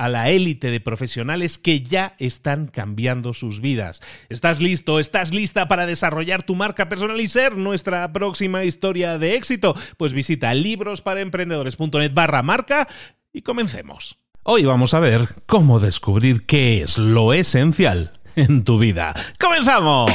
a la élite de profesionales que ya están cambiando sus vidas. ¿Estás listo? ¿Estás lista para desarrollar tu marca personal y ser nuestra próxima historia de éxito? Pues visita librosparaemprendedores.net barra marca y comencemos. Hoy vamos a ver cómo descubrir qué es lo esencial en tu vida. ¡Comenzamos!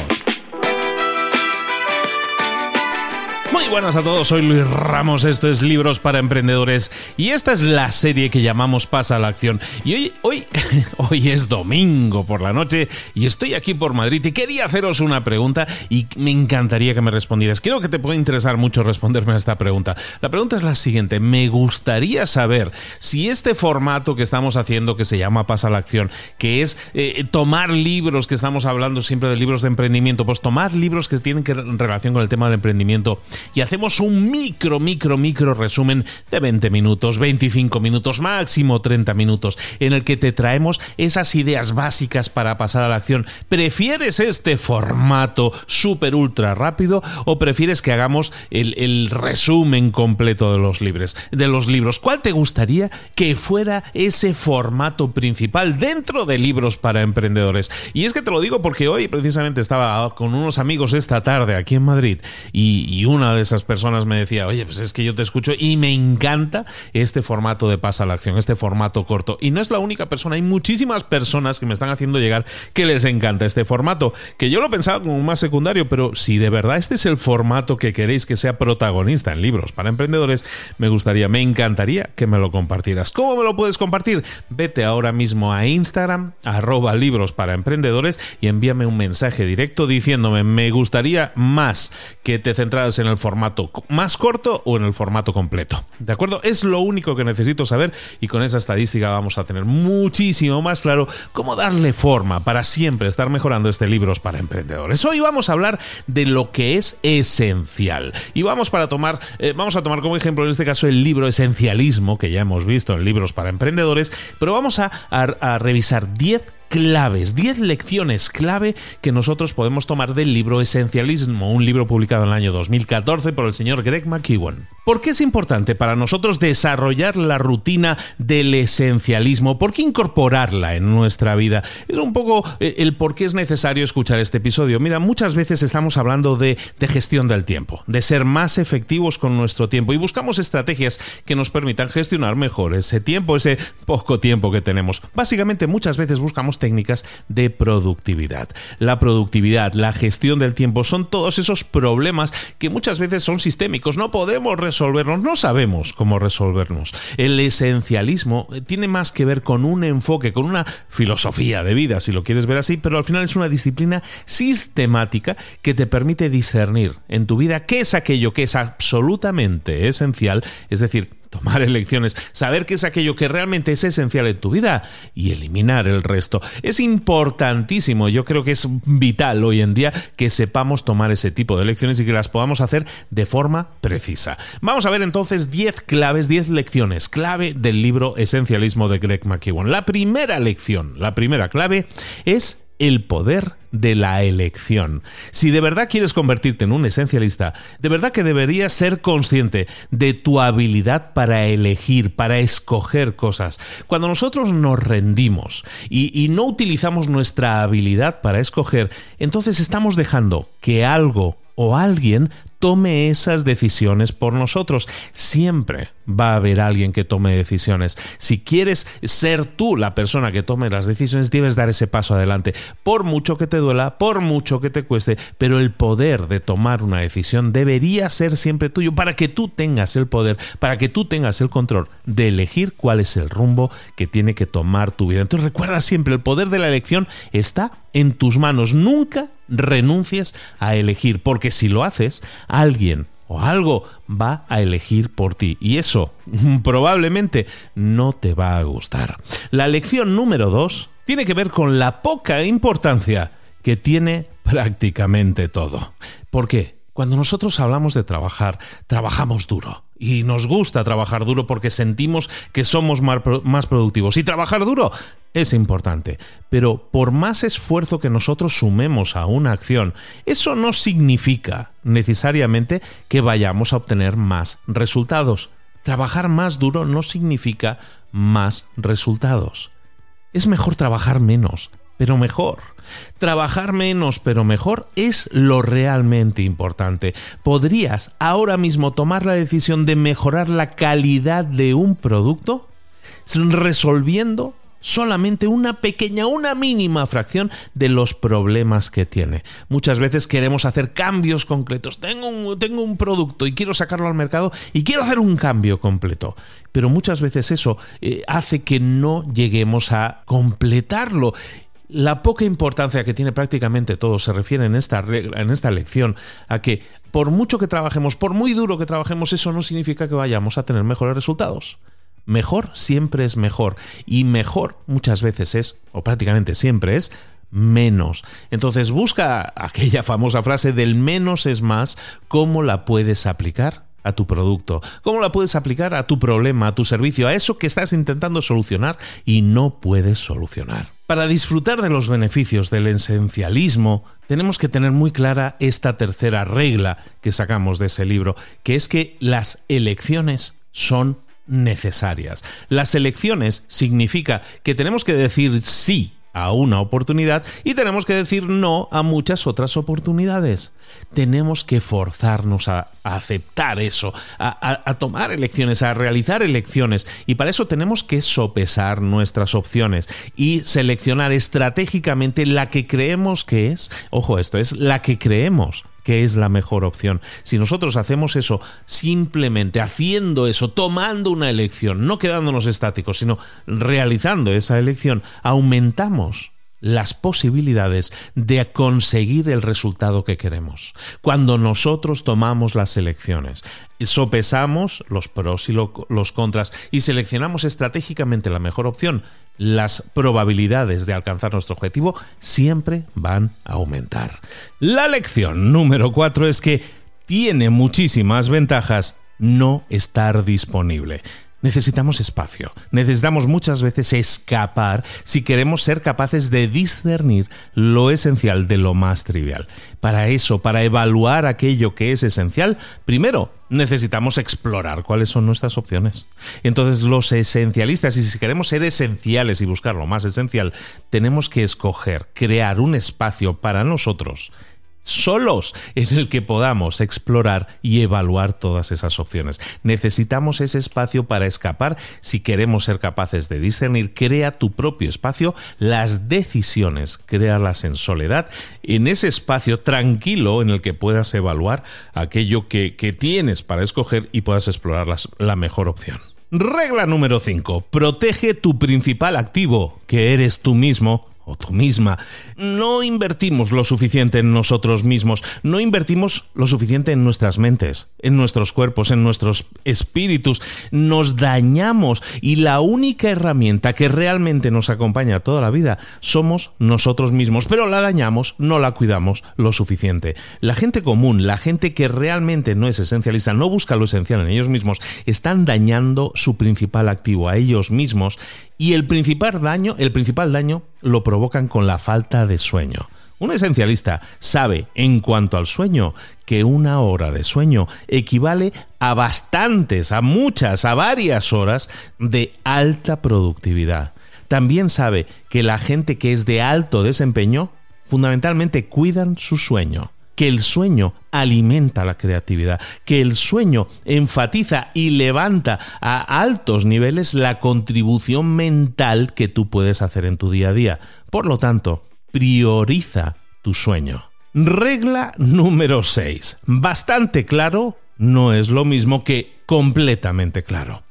Muy buenas a todos, soy Luis Ramos, esto es Libros para Emprendedores y esta es la serie que llamamos Pasa a la Acción. Y hoy, hoy, hoy es domingo por la noche y estoy aquí por Madrid y quería haceros una pregunta y me encantaría que me respondieras. Creo que te puede interesar mucho responderme a esta pregunta. La pregunta es la siguiente, me gustaría saber si este formato que estamos haciendo que se llama Pasa a la Acción, que es eh, tomar libros, que estamos hablando siempre de libros de emprendimiento, pues tomar libros que tienen que, relación con el tema del emprendimiento y hacemos un micro, micro, micro resumen de 20 minutos, 25 minutos, máximo 30 minutos, en el que te traemos esas ideas básicas para pasar a la acción. ¿Prefieres este formato súper ultra rápido o prefieres que hagamos el, el resumen completo de los libros? De los libros. ¿Cuál te gustaría que fuera ese formato principal dentro de libros para emprendedores? Y es que te lo digo porque hoy precisamente estaba con unos amigos esta tarde aquí en Madrid y, y una de esas personas me decía, oye, pues es que yo te escucho y me encanta este formato de pasa a la acción, este formato corto. Y no es la única persona, hay muchísimas personas que me están haciendo llegar que les encanta este formato, que yo lo pensaba como más secundario, pero si de verdad este es el formato que queréis que sea protagonista en libros para emprendedores, me gustaría, me encantaría que me lo compartieras. ¿Cómo me lo puedes compartir? Vete ahora mismo a Instagram, arroba libros para emprendedores y envíame un mensaje directo diciéndome, me gustaría más que te centraras en el formato más corto o en el formato completo. ¿De acuerdo? Es lo único que necesito saber y con esa estadística vamos a tener muchísimo más claro cómo darle forma para siempre estar mejorando este libros para emprendedores. Hoy vamos a hablar de lo que es esencial y vamos para tomar eh, vamos a tomar como ejemplo en este caso el libro Esencialismo que ya hemos visto en libros para emprendedores, pero vamos a, a, revisar 10 claves, 10 lecciones clave que nosotros podemos tomar del libro Esencialismo, un libro publicado en el año 2014 por el señor Greg McKeown. ¿Por qué es importante para nosotros desarrollar la rutina del esencialismo? ¿Por qué incorporarla en nuestra vida? Es un poco eh, el por qué es necesario escuchar este episodio. Mira, muchas veces estamos hablando de, de gestión del tiempo, de ser más efectivos con nuestro tiempo y buscamos estrategias que nos permitan gestionar mejor ese tiempo, ese poco tiempo que tenemos. Básicamente muchas veces buscamos técnicas de productividad. La productividad, la gestión del tiempo son todos esos problemas que muchas veces son sistémicos. No podemos resolvernos, no sabemos cómo resolvernos. El esencialismo tiene más que ver con un enfoque, con una filosofía de vida, si lo quieres ver así, pero al final es una disciplina sistemática que te permite discernir en tu vida qué es aquello que es absolutamente esencial, es decir, tomar elecciones, saber qué es aquello que realmente es esencial en tu vida y eliminar el resto. Es importantísimo, yo creo que es vital hoy en día que sepamos tomar ese tipo de elecciones y que las podamos hacer de forma precisa. Vamos a ver entonces 10 claves, 10 lecciones clave del libro Esencialismo de Greg McKeown. La primera lección, la primera clave es el poder de la elección. Si de verdad quieres convertirte en un esencialista, de verdad que deberías ser consciente de tu habilidad para elegir, para escoger cosas. Cuando nosotros nos rendimos y, no utilizamos nuestra habilidad para escoger, entonces estamos dejando que algo o alguien tome esas decisiones por nosotros. Siempre va a haber alguien que tome decisiones. Si quieres ser tú la persona que tome las decisiones, debes dar ese paso adelante. Por mucho que te duela, por mucho que te cueste, pero el poder de tomar una decisión debería ser siempre tuyo para que tú tengas el poder, para que tú tengas el control de elegir cuál es el rumbo que tiene que tomar tu vida. Entonces recuerda siempre, el poder de la elección está en tus manos. Nunca renuncies a elegir, porque si lo haces, alguien o algo va a elegir por ti y eso probablemente no te va a gustar. La lección número dos tiene que ver con la poca importancia que tiene prácticamente todo. ¿Por qué? Cuando nosotros hablamos de trabajar, trabajamos duro. Y nos gusta trabajar duro porque sentimos que somos más productivos. Y trabajar duro es importante. Pero por más esfuerzo que nosotros sumemos a una acción, eso no significa necesariamente que vayamos a obtener más resultados. Trabajar más duro no significa más resultados. Es mejor trabajar menos, pero mejor. Trabajar menos, pero mejor es lo realmente importante. ¿Podrías ahora mismo tomar la decisión de mejorar la calidad de un producto? Resolviendo solamente una pequeña, una mínima fracción de los problemas que tiene. Muchas veces queremos hacer cambios concretos. Tengo un, tengo un producto y quiero sacarlo al mercado y quiero hacer un cambio completo. Pero muchas veces eso eh, hace que no lleguemos a completarlo la poca importancia que tiene prácticamente todo se refiere en esta, en esta lección a que por mucho que trabajemos, por muy duro que trabajemos, eso no significa que vayamos a tener mejores resultados. Mejor siempre es mejor y mejor muchas veces es, o prácticamente siempre es, menos. Entonces busca aquella famosa frase del menos es más, ¿cómo la puedes aplicar? A tu producto? ¿Cómo la puedes aplicar a tu problema, a tu servicio, a eso que estás intentando solucionar y no puedes solucionar? Para disfrutar de los beneficios del esencialismo, tenemos que tener muy clara esta tercera regla que sacamos de ese libro, que es que las elecciones son necesarias. Las elecciones significa que tenemos que decir sí a una oportunidad y tenemos que decir no a muchas otras oportunidades. Tenemos que forzarnos a, aceptar eso, a, a, tomar elecciones, a realizar elecciones. Y para eso tenemos que sopesar nuestras opciones y seleccionar estratégicamente la que creemos que es, ojo esto, es la que creemos que es la mejor opción. Si nosotros hacemos eso simplemente haciendo eso, tomando una elección, no quedándonos estáticos, sino realizando esa elección, aumentamos las posibilidades de conseguir el resultado que queremos. Cuando nosotros tomamos las elecciones, sopesamos los pros y los contras y seleccionamos estratégicamente la mejor opción, las probabilidades de alcanzar nuestro objetivo siempre van a aumentar. La lección número 4 es que tiene muchísimas ventajas no estar disponible. Necesitamos espacio, necesitamos muchas veces escapar si queremos ser capaces de discernir lo esencial de lo más trivial. Para eso, para evaluar aquello que es esencial, primero necesitamos explorar cuáles son nuestras opciones. Entonces los esencialistas, y si queremos ser esenciales y buscar lo más esencial, tenemos que escoger, crear un espacio para nosotros solos en el que podamos explorar y evaluar todas esas opciones. Necesitamos ese espacio para escapar si queremos ser capaces de discernir. Crea tu propio espacio, las decisiones, créalas en soledad, en ese espacio tranquilo en el que puedas evaluar aquello que, tienes para escoger y puedas explorar la mejor opción. Regla número 5. Protege tu principal activo, que eres tú mismo o tú misma, no invertimos lo suficiente en nosotros mismos, no invertimos lo suficiente en nuestras mentes, en nuestros cuerpos, en nuestros espíritus, nos dañamos y la única herramienta que realmente nos acompaña toda la vida somos nosotros mismos, pero la dañamos, no la cuidamos lo suficiente. La gente común, la gente que realmente no es esencialista, no busca lo esencial en ellos mismos, están dañando su principal activo a ellos mismos y el principal daño, el principal daño lo provocan con la falta de sueño. Un esencialista sabe, en cuanto al sueño, que una hora de sueño equivale a bastantes, a muchas, a varias horas de alta productividad. También sabe que la gente que es de alto desempeño fundamentalmente cuidan su sueño que el sueño alimenta la creatividad, que el sueño enfatiza y levanta a altos niveles la contribución mental que tú puedes hacer en tu día a día. Por lo tanto, prioriza tu sueño. Regla número 6. Bastante claro no es lo mismo que completamente claro.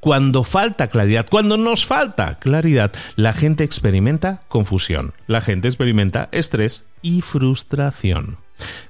Cuando falta claridad, cuando nos falta claridad, la gente experimenta confusión, la gente experimenta estrés y frustración.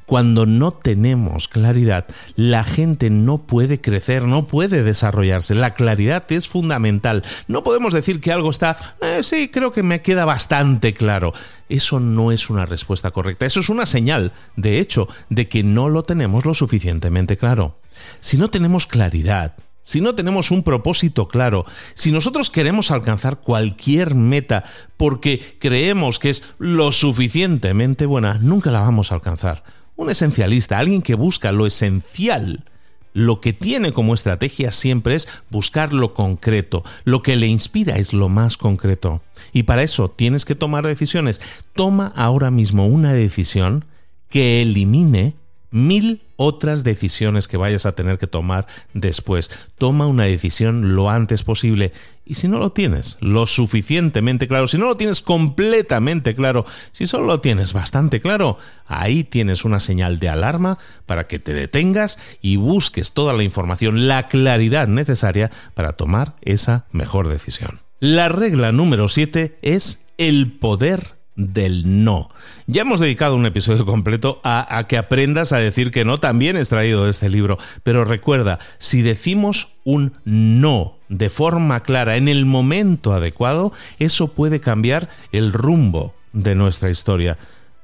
Cuando no tenemos claridad, la gente no puede crecer, no puede desarrollarse. La claridad es fundamental. No podemos decir que algo está, eh, sí, creo que me queda bastante claro. Eso no es una respuesta correcta. Eso es una señal, de hecho, de que no lo tenemos lo suficientemente claro. Si no tenemos claridad, si no tenemos un propósito claro, si nosotros queremos alcanzar cualquier meta porque creemos que es lo suficientemente buena, nunca la vamos a alcanzar. Un esencialista, alguien que busca lo esencial, lo que tiene como estrategia siempre es buscar lo concreto. Lo que le inspira es lo más concreto. Y para eso tienes que tomar decisiones. Toma ahora mismo una decisión que elimine mil otras decisiones que vayas a tener que tomar después. Toma una decisión lo antes posible. Y si no lo tienes lo suficientemente claro, si no lo tienes completamente claro, si solo lo tienes bastante claro, ahí tienes una señal de alarma para que te detengas y busques toda la información, la claridad necesaria para tomar esa mejor decisión. La regla número 7 es el poder del no. Ya hemos dedicado un episodio completo a, que aprendas a decir que no, también extraído de este libro, pero recuerda, si decimos un no de forma clara en el momento adecuado, eso puede cambiar el rumbo de nuestra historia.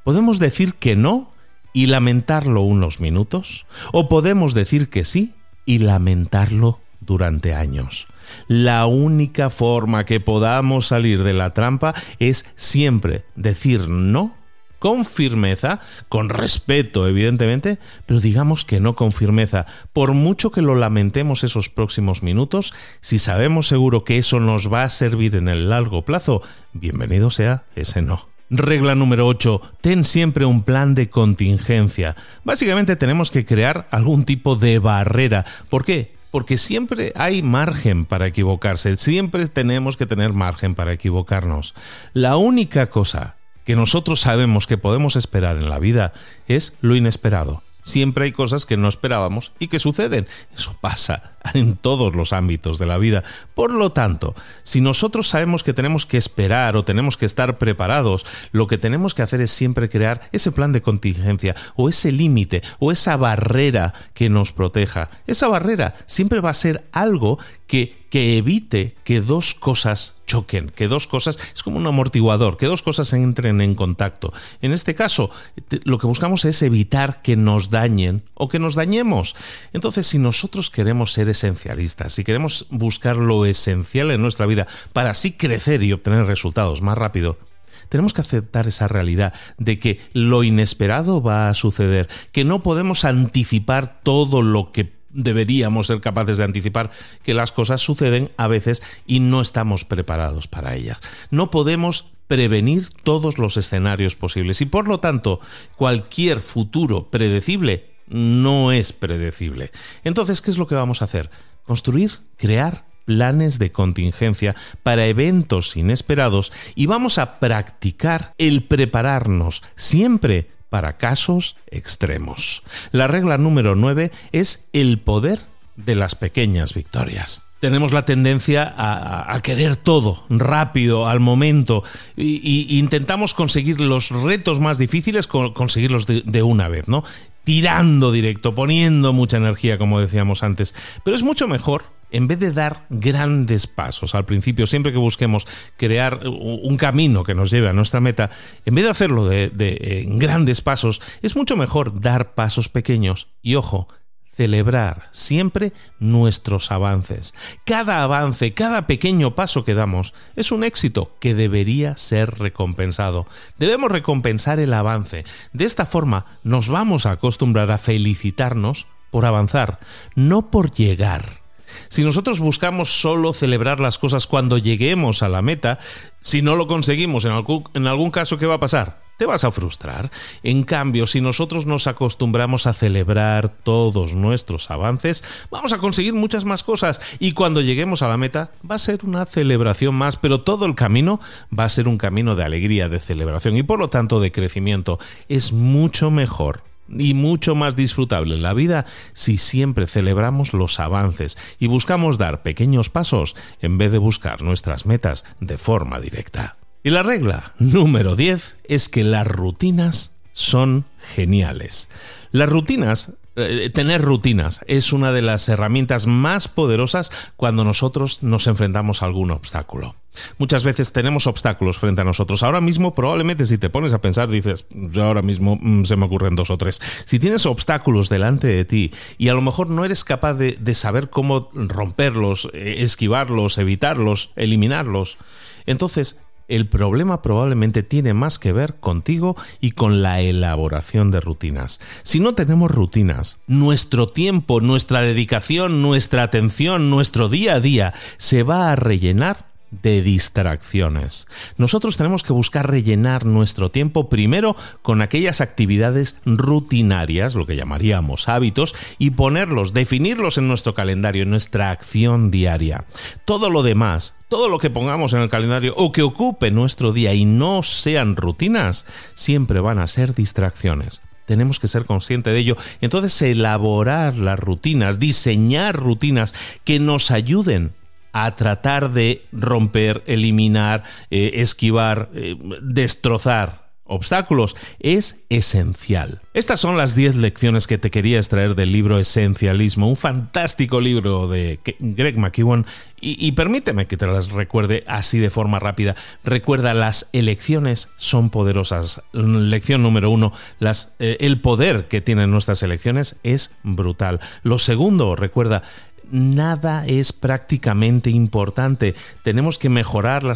Podemos decir que no y lamentarlo unos minutos, o podemos decir que sí y lamentarlo durante años. La única forma que podamos salir de la trampa es siempre decir no con firmeza, con respeto evidentemente, pero digamos que no con firmeza. Por mucho que lo lamentemos esos próximos minutos, si sabemos seguro que eso nos va a servir en el largo plazo, bienvenido sea ese no. Regla número 8. Ten siempre un plan de contingencia. Básicamente tenemos que crear algún tipo de barrera. ¿Por qué? Porque siempre hay margen para equivocarse, siempre tenemos que tener margen para equivocarnos. La única cosa que nosotros sabemos que podemos esperar en la vida es lo inesperado siempre hay cosas que no esperábamos y que suceden. Eso pasa en todos los ámbitos de la vida. Por lo tanto, si nosotros sabemos que tenemos que esperar o tenemos que estar preparados, lo que tenemos que hacer es siempre crear ese plan de contingencia o ese límite o esa barrera que nos proteja. Esa barrera siempre va a ser algo que, que evite que dos cosas choquen, que dos cosas, es como un amortiguador, que dos cosas entren en contacto. En este caso, lo que buscamos es evitar que nos dañen o que nos dañemos. Entonces, si nosotros queremos ser esencialistas, si queremos buscar lo esencial en nuestra vida para así crecer y obtener resultados más rápido, tenemos que aceptar esa realidad de que lo inesperado va a suceder, que no podemos anticipar todo lo que deberíamos ser capaces de anticipar que las cosas suceden a veces y no estamos preparados para ellas. No podemos prevenir todos los escenarios posibles y por lo tanto cualquier futuro predecible no es predecible. Entonces, ¿qué es lo que vamos a hacer? Construir, crear planes de contingencia para eventos inesperados y vamos a practicar el prepararnos siempre para casos extremos. La regla número 9 es el poder de las pequeñas victorias. tenemos la tendencia a, querer todo rápido, al momento, y, intentamos conseguir los retos más difíciles, conseguirlos de una vez, ¿no? Tirando directo, poniendo mucha energía, como decíamos antes. Pero es mucho mejor en vez de dar grandes pasos al principio, siempre que busquemos crear un camino que nos lleve a nuestra meta, en vez de hacerlo de, grandes pasos, es mucho mejor dar pasos pequeños. Y ojo, celebrar siempre nuestros avances. Cada avance, cada pequeño paso que damos es un éxito que debería ser recompensado. Debemos recompensar el avance. De esta forma nos vamos a acostumbrar a felicitarnos por avanzar, no por llegar. Si nosotros buscamos solo celebrar las cosas cuando lleguemos a la meta, si no lo conseguimos en algún, caso, ¿qué va a pasar? Te vas a frustrar. En cambio, si nosotros nos acostumbramos a celebrar todos nuestros avances, vamos a conseguir muchas más cosas y cuando lleguemos a la meta va a ser una celebración más, pero todo el camino va a ser un camino de alegría, de celebración y por lo tanto de crecimiento. Es mucho mejor y mucho más disfrutable la vida si siempre celebramos los avances y buscamos dar pequeños pasos en vez de buscar nuestras metas de forma directa. Y la regla número 10 es que las rutinas son geniales. Las rutinas eh, tener rutinas es una de las herramientas más poderosas cuando nosotros nos enfrentamos a algún obstáculo. Muchas veces tenemos obstáculos frente a nosotros. Ahora mismo, probablemente si te pones a pensar, dices, ahora mismo mm, se me ocurren dos o tres. Si tienes obstáculos delante de ti y a lo mejor no eres capaz de, de saber cómo romperlos, eh, esquivarlos, evitarlos, eliminarlos, entonces el problema probablemente tiene más que ver contigo y con la elaboración de rutinas. Si no tenemos rutinas, nuestro tiempo, nuestra dedicación, nuestra atención, nuestro día a día se va a rellenar de distracciones. Nosotros tenemos que buscar rellenar nuestro tiempo primero con aquellas actividades rutinarias, lo que llamaríamos hábitos, y ponerlos, definirlos en nuestro calendario, en nuestra acción diaria. Todo lo demás, todo lo que pongamos en el calendario o que ocupe nuestro día y no sean rutinas, siempre van a ser distracciones tenemos que ser conscientes de ello. Entonces, elaborar las rutinas, diseñar rutinas que nos ayuden a tratar de romper, eliminar, eh, esquivar, eh, destrozar obstáculos es esencial. Estas son las 10 lecciones que te quería extraer del libro Esencialismo, un fantástico libro de Greg McKeown y, permíteme que te las recuerde así de forma rápida. Recuerda, las elecciones son poderosas. Lección número uno, las, eh, el poder que tienen nuestras elecciones es brutal. Lo segundo, recuerda, nada es prácticamente importante. Tenemos que mejorar la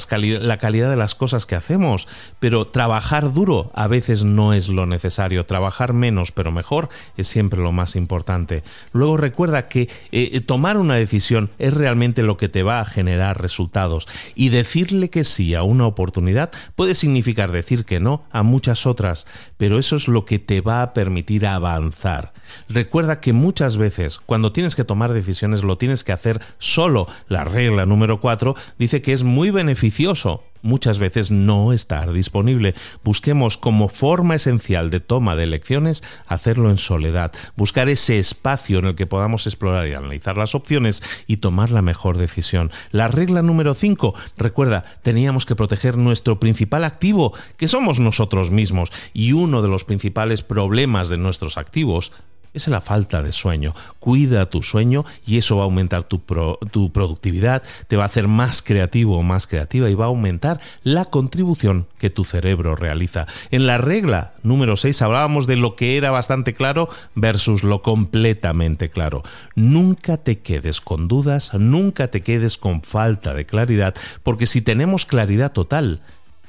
calidad de las cosas que hacemos, pero trabajar duro a veces no es lo necesario. Trabajar menos pero mejor es siempre lo más importante. Luego recuerda que eh, tomar una decisión es realmente lo que te va a generar resultados y decirle que sí a una oportunidad puede significar decir que no a muchas otras, pero eso es lo que te va a permitir avanzar. Recuerda que muchas veces cuando tienes que tomar decisiones lo tienes que hacer solo. La regla número 4 dice que es muy beneficioso muchas veces no estar disponible. Busquemos como forma esencial de toma de elecciones hacerlo en soledad, buscar ese espacio en el que podamos explorar y analizar las opciones y tomar la mejor decisión. La regla número 5, recuerda, teníamos que proteger nuestro principal activo, que somos nosotros mismos, y uno de los principales problemas de nuestros activos es la falta de sueño. Cuida tu sueño y eso va a aumentar tu, tu, productividad, te va a hacer más creativo o más creativa y va a aumentar la contribución que tu cerebro realiza. En la regla número 6 hablábamos de lo que era bastante claro versus lo completamente claro. Nunca te quedes con dudas, nunca te quedes con falta de claridad, porque si tenemos claridad total,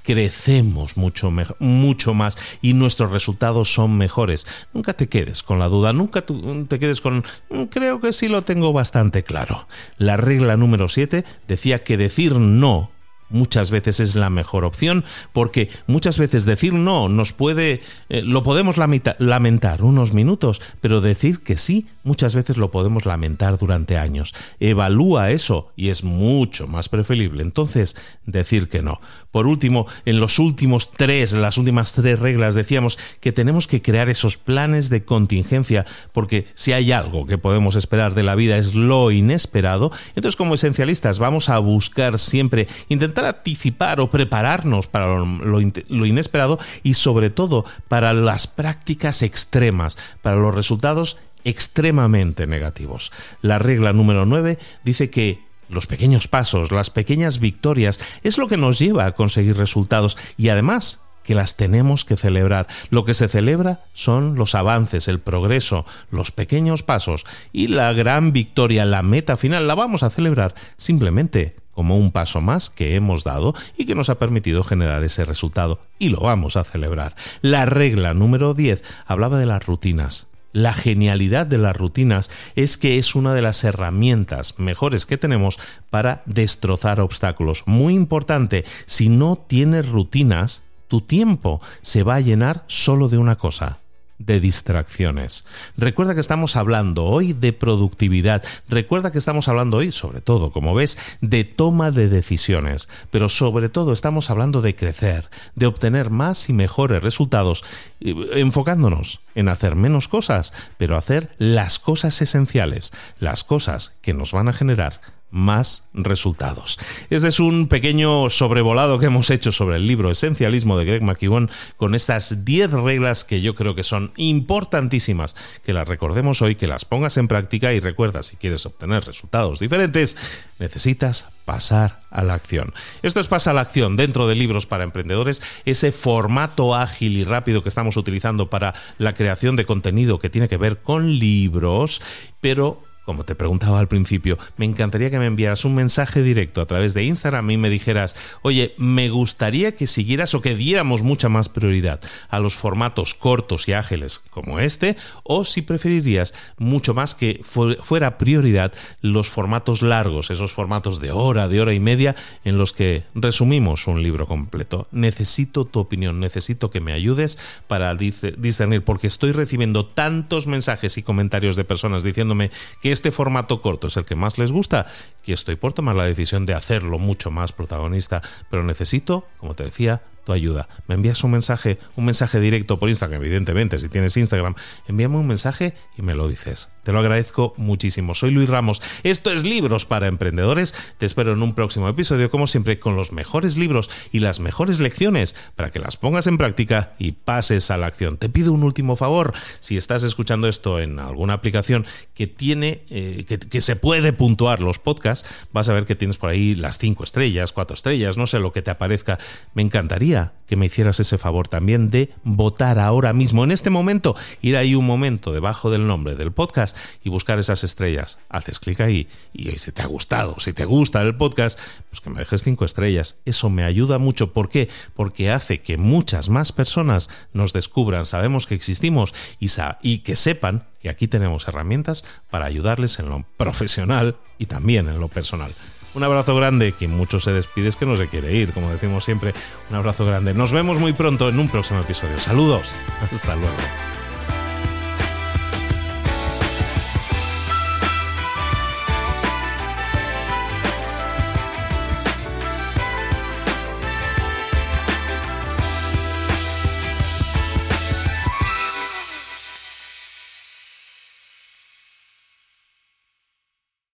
crecemos mucho, mucho más y nuestros resultados son mejores. Nunca te quedes con la duda, nunca te quedes con mm, creo que sí lo tengo bastante claro. La regla número 7 decía que decir no muchas veces es la mejor opción porque muchas veces decir no nos puede, eh, lo podemos lamentar unos minutos, pero decir que sí muchas veces lo podemos lamentar durante años. Evalúa eso y es mucho más preferible entonces decir que no. Por último, en los últimos tres, las últimas tres reglas decíamos que tenemos que crear esos planes de contingencia porque si hay algo que podemos esperar de la vida es lo inesperado, entonces como esencialistas vamos a buscar siempre intentar anticipar o prepararnos para lo, inesperado y sobre todo para las prácticas extremas, para los resultados extremadamente negativos. La regla número 9 dice que los pequeños pasos, las pequeñas victorias, es lo que nos lleva a conseguir resultados y además que las tenemos que celebrar. Lo que se celebra son los avances, el progreso, los pequeños pasos y la gran victoria, la meta final, la vamos a celebrar simplemente como un paso más que hemos dado y que nos ha permitido generar ese resultado y lo vamos a celebrar. La regla número 10 hablaba de las rutinas. La genialidad de las rutinas es que es una de las herramientas mejores que tenemos para destrozar obstáculos. Muy importante, si no tienes rutinas, tu tiempo se va a llenar solo de una cosa, de distracciones. Recuerda que estamos hablando hoy de productividad. Recuerda que estamos hablando hoy, sobre todo, como ves, de toma de decisiones. Pero sobre todo estamos hablando de crecer, de obtener más y mejores resultados, enfocándonos en hacer menos cosas, pero hacer las cosas esenciales, las cosas que nos van a generar más resultados. Este es un pequeño sobrevolado que hemos hecho sobre el libro Esencialismo de Greg McKeown con estas 10 reglas que yo creo que son importantísimas, que las recordemos hoy, que las pongas en práctica y recuerda, si quieres obtener resultados diferentes, necesitas pasar a la acción. Esto es Pasa a la acción dentro de libros para emprendedores, ese formato ágil y rápido que estamos utilizando para la creación de contenido que tiene que ver con libros, pero como te preguntaba al principio, me encantaría que me enviaras un mensaje directo a través de Instagram y me dijeras, oye, me gustaría que siguieras o que diéramos mucha más prioridad a los formatos cortos y ágiles como este, o si preferirías mucho más que fuera prioridad los formatos largos, esos formatos de hora, de hora y media, en los que resumimos un libro completo. Necesito tu opinión, necesito que me ayudes para discernir, porque estoy recibiendo tantos mensajes y comentarios de personas diciéndome que este formato corto es el que más les gusta, que estoy por tomar la decisión de hacerlo mucho más protagonista, pero necesito, como te decía, ayuda. Me envías un mensaje, un mensaje directo por Instagram, evidentemente, si tienes Instagram, envíame un mensaje y me lo dices. Te lo agradezco muchísimo. Soy Luis Ramos. Esto es Libros para Emprendedores. Te espero en un próximo episodio, como siempre, con los mejores libros y las mejores lecciones para que las pongas en práctica y pases a la acción. Te pido un último favor. Si estás escuchando esto en alguna aplicación que tiene, eh, que se puede puntuar los podcasts, vas a ver que tienes por ahí las cinco estrellas, cuatro estrellas, no sé lo que te aparezca. Me encantaría que me hicieras ese favor también de votar ahora mismo, en este momento, ir ahí un momento debajo del nombre del podcast y buscar esas estrellas. Haces clic ahí y si te ha gustado, si te gusta el podcast, pues que me dejes cinco estrellas. Eso me ayuda mucho. ¿Por qué? Porque hace que muchas más personas nos descubran, sabemos que existimos y, y que sepan que aquí tenemos herramientas para ayudarles en lo profesional y también en lo personal. Un abrazo grande, quien mucho se despide es que no se quiere ir, como decimos siempre. Un abrazo grande. Nos vemos muy pronto en un próximo episodio. Saludos. Hasta luego.